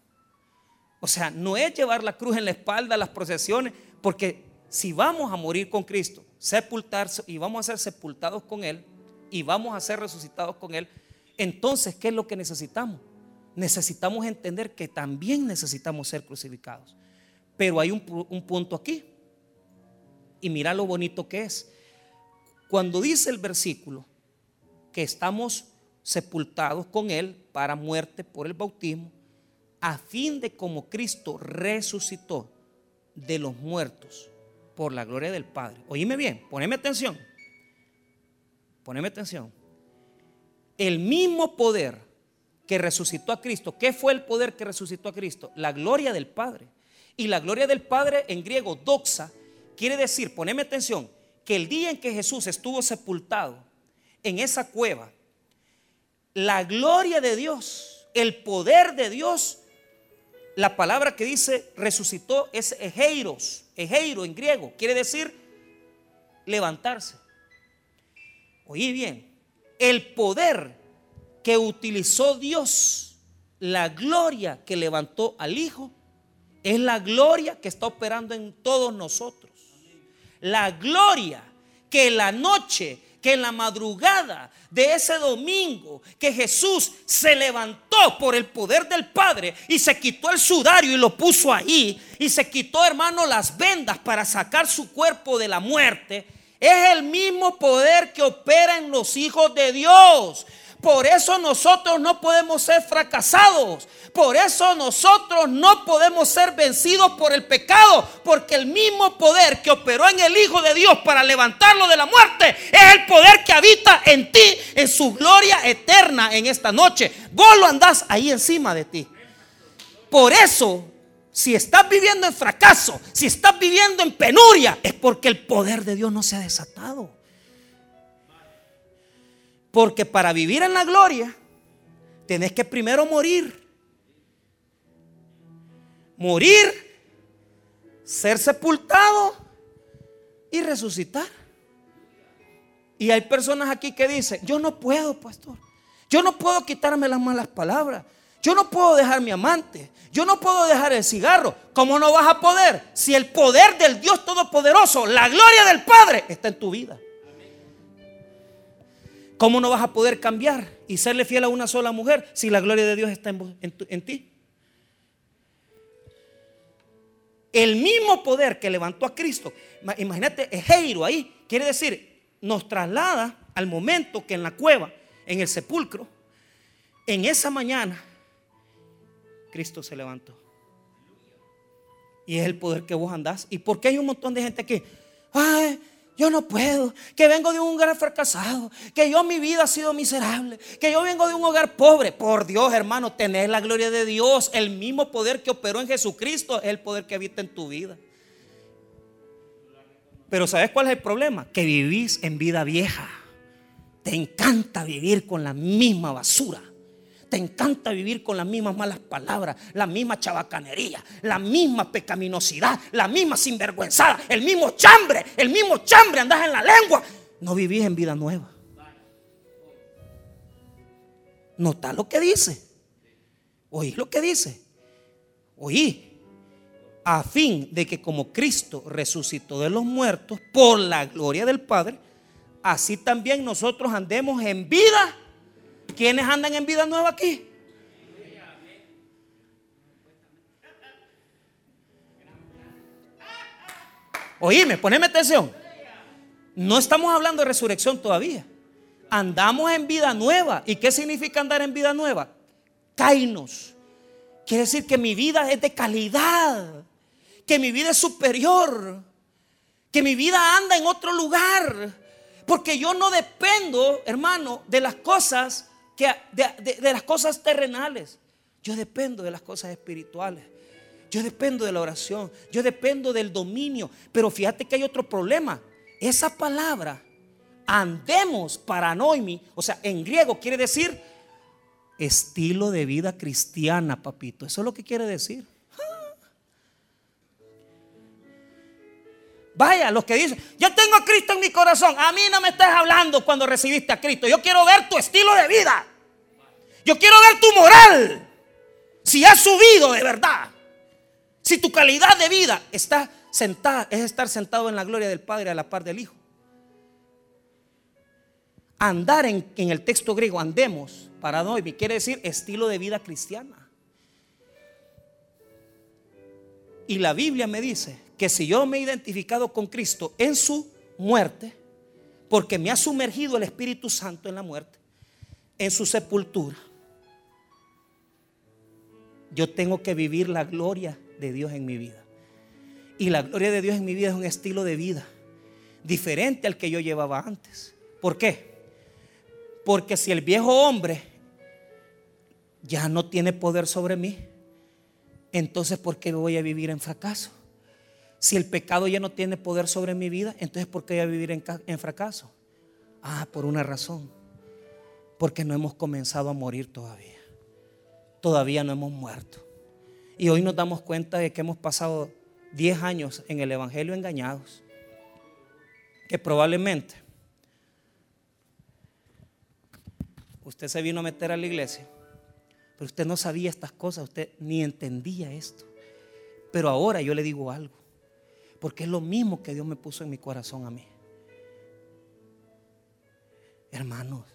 Speaker 1: O sea, no es llevar la cruz en la espalda, las procesiones, porque si vamos a morir con Cristo, sepultarse y vamos a ser sepultados con Él y vamos a ser resucitados con Él, entonces, ¿qué es lo que necesitamos? Necesitamos entender que también necesitamos ser crucificados. Pero hay un punto aquí. Y mira lo bonito que es. Cuando dice el versículo que estamos sepultados con Él para muerte por el bautismo, a fin de como Cristo resucitó de los muertos por la gloria del Padre. Oíme bien, poneme atención. Poneme atención. El mismo poder que resucitó a Cristo, ¿qué fue el poder que resucitó a Cristo? La gloria del Padre. Y la gloria del Padre en griego, doxa, quiere decir, poneme atención, que el día en que Jesús estuvo sepultado en esa cueva, la gloria de Dios, el poder de Dios la palabra que dice resucitó es ejeiros, ejeiro en griego, quiere decir levantarse. Oí bien, el poder que utilizó Dios, la gloria que levantó al Hijo, es la gloria que está operando en todos nosotros. La gloria que la noche que en la madrugada de ese domingo que Jesús se levantó por el poder del Padre y se quitó el sudario y lo puso ahí y se quitó, hermano, las vendas para sacar su cuerpo de la muerte, es el mismo poder que opera en los hijos de Dios. Por eso nosotros no podemos ser fracasados. Por eso nosotros no podemos ser vencidos por el pecado. Porque el mismo poder que operó en el Hijo de Dios para levantarlo de la muerte es el poder que habita en ti, en su gloria eterna en esta noche. Vos lo andás ahí encima de ti. Por eso, si estás viviendo en fracaso, si estás viviendo en penuria, es porque el poder de Dios no se ha desatado. Porque para vivir en la gloria, tenés que primero morir. Morir, ser sepultado y resucitar. Y hay personas aquí que dicen, yo no puedo, pastor. Yo no puedo quitarme las malas palabras. Yo no puedo dejar mi amante. Yo no puedo dejar el cigarro. ¿Cómo no vas a poder? Si el poder del Dios Todopoderoso, la gloria del Padre, está en tu vida. ¿Cómo no vas a poder cambiar y serle fiel a una sola mujer si la gloria de Dios está en, ti? El mismo poder que levantó a Cristo, imagínate, Ejeiro ahí, quiere decir, nos traslada al momento que en la cueva, en el sepulcro, en esa mañana, Cristo se levantó. Y es el poder que vos andás. ¿Y por qué hay un montón de gente aquí? Ay, yo no puedo, que vengo de un hogar fracasado, que yo mi vida ha sido miserable, que yo vengo de un hogar pobre. Por Dios, hermano, tenés la gloria de Dios. El mismo poder que operó en Jesucristo es el poder que habita en tu vida. Pero ¿sabes cuál es el problema? Que vivís en vida vieja. Te encanta vivir con la misma basura. Te encanta vivir con las mismas malas palabras, la misma chabacanería, la misma pecaminosidad, la misma sinvergüenzada, el mismo chambre, el mismo chambre, andas en la lengua. No vivís en vida nueva. Nota lo que dice. Oí lo que dice. Oí. A fin de que como Cristo resucitó de los muertos por la gloria del Padre, así también nosotros andemos en vida ¿Quiénes andan en vida nueva aquí? Oíme, poneme atención. No estamos hablando de resurrección todavía. Andamos en vida nueva. ¿Y qué significa andar en vida nueva? Kainos. Quiere decir que mi vida es de calidad. Que mi vida es superior. Que mi vida anda en otro lugar. Porque yo no dependo, hermano, de las cosas de, las cosas terrenales. Yo dependo de las cosas espirituales. Yo dependo de la oración. Yo dependo del dominio. Pero fíjate que hay otro problema. Esa palabra, andemos paranoimi, o sea, en griego quiere decir estilo de vida cristiana, papito. Eso es lo que quiere decir. Vaya, los que dicen, yo tengo a Cristo en mi corazón. A mí no me estás hablando cuando recibiste a Cristo. Yo quiero ver tu estilo de vida. Yo quiero ver tu moral. si has subido de verdad, si tu calidad de vida está sentada, es estar sentado en la gloria del Padre a la par del Hijo. Andar en, en el texto griego, andemos, para hoy, quiere decir estilo de vida cristiana. Y la Biblia me dice que si yo me he identificado con Cristo en su muerte, porque me ha sumergido el Espíritu Santo en la muerte, en su sepultura, yo tengo que vivir la gloria de Dios en mi vida. Y la gloria de Dios en mi vida es un estilo de vida diferente al que yo llevaba antes. ¿Por qué? Porque si el viejo hombre ya no tiene poder sobre mí, entonces ¿por qué voy a vivir en fracaso? Si el pecado ya no tiene poder sobre mi vida, entonces ¿por qué voy a vivir en, fracaso? Ah, por una razón. Porque no hemos comenzado a morir todavía. Todavía no hemos muerto. Y hoy nos damos cuenta de que hemos pasado 10 años en el Evangelio engañados. Que probablemente usted se vino a meter a la iglesia pero usted no sabía estas cosas, usted ni entendía esto. Pero ahora yo le digo algo, porque es lo mismo que Dios me puso en mi corazón a mí. Hermanos,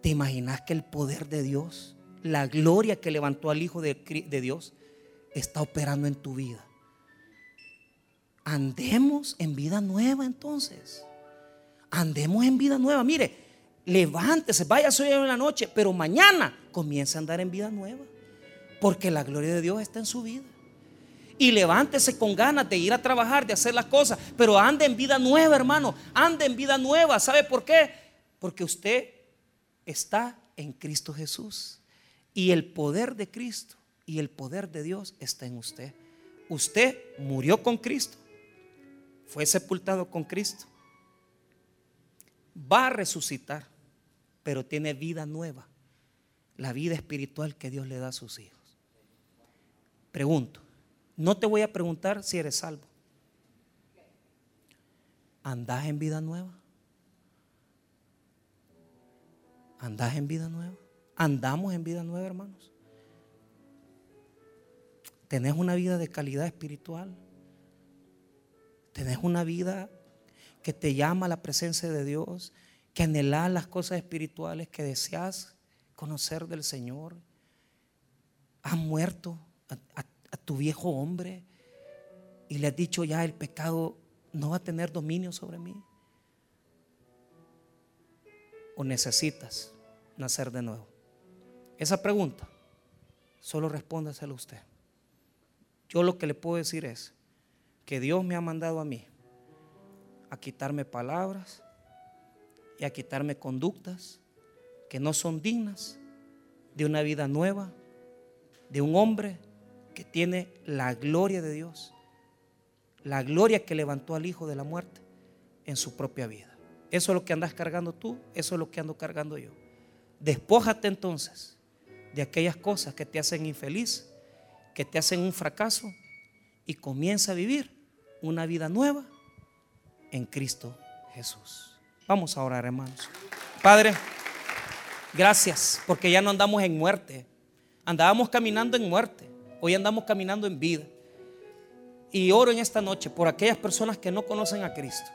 Speaker 1: ¿te imaginas que el poder de Dios, la gloria que levantó al Hijo de, Dios, está operando en tu vida? Andemos en vida nueva entonces. Andemos en vida nueva. Mire, levántese, vaya hoy en la noche, pero mañana comience a andar en vida nueva, porque la gloria de Dios está en su vida. Y levántese con ganas de ir a trabajar, de hacer las cosas, pero ande en vida nueva, hermano, ande en vida nueva. ¿Sabe por qué? Porque usted está en Cristo Jesús y el poder de Cristo y el poder de Dios está en usted. Usted murió con Cristo, fue sepultado con Cristo, va a resucitar pero tiene vida nueva, la vida espiritual que Dios le da a sus hijos. Pregunto, no te voy a preguntar si eres salvo. ¿Andás en vida nueva? ¿Andás en vida nueva? ¿Andamos en vida nueva, hermanos? ¿Tenés una vida de calidad espiritual? ¿Tenés una vida que te llama a la presencia de Dios? que anhelas las cosas espirituales, que deseas conocer del Señor. Has muerto a, tu viejo hombre y le has dicho ya el pecado no va a tener dominio sobre mí. O necesitas nacer de nuevo. Esa pregunta solo respóndasela usted. Yo lo que le puedo decir es que Dios me ha mandado a mí a quitarme palabras, y a quitarme conductas que no son dignas de una vida nueva, de un hombre que tiene la gloria de Dios, la gloria que levantó al Hijo de la muerte en su propia vida. Eso es lo que andas cargando tú, eso es lo que ando cargando yo. Despójate entonces de aquellas cosas que te hacen infeliz, que te hacen un fracaso y comienza a vivir una vida nueva en Cristo Jesús. Vamos a orar, hermanos. Padre, gracias, porque ya no andamos en muerte. Andábamos caminando en muerte. Hoy andamos caminando en vida. Y oro en esta noche por aquellas personas que no conocen a Cristo.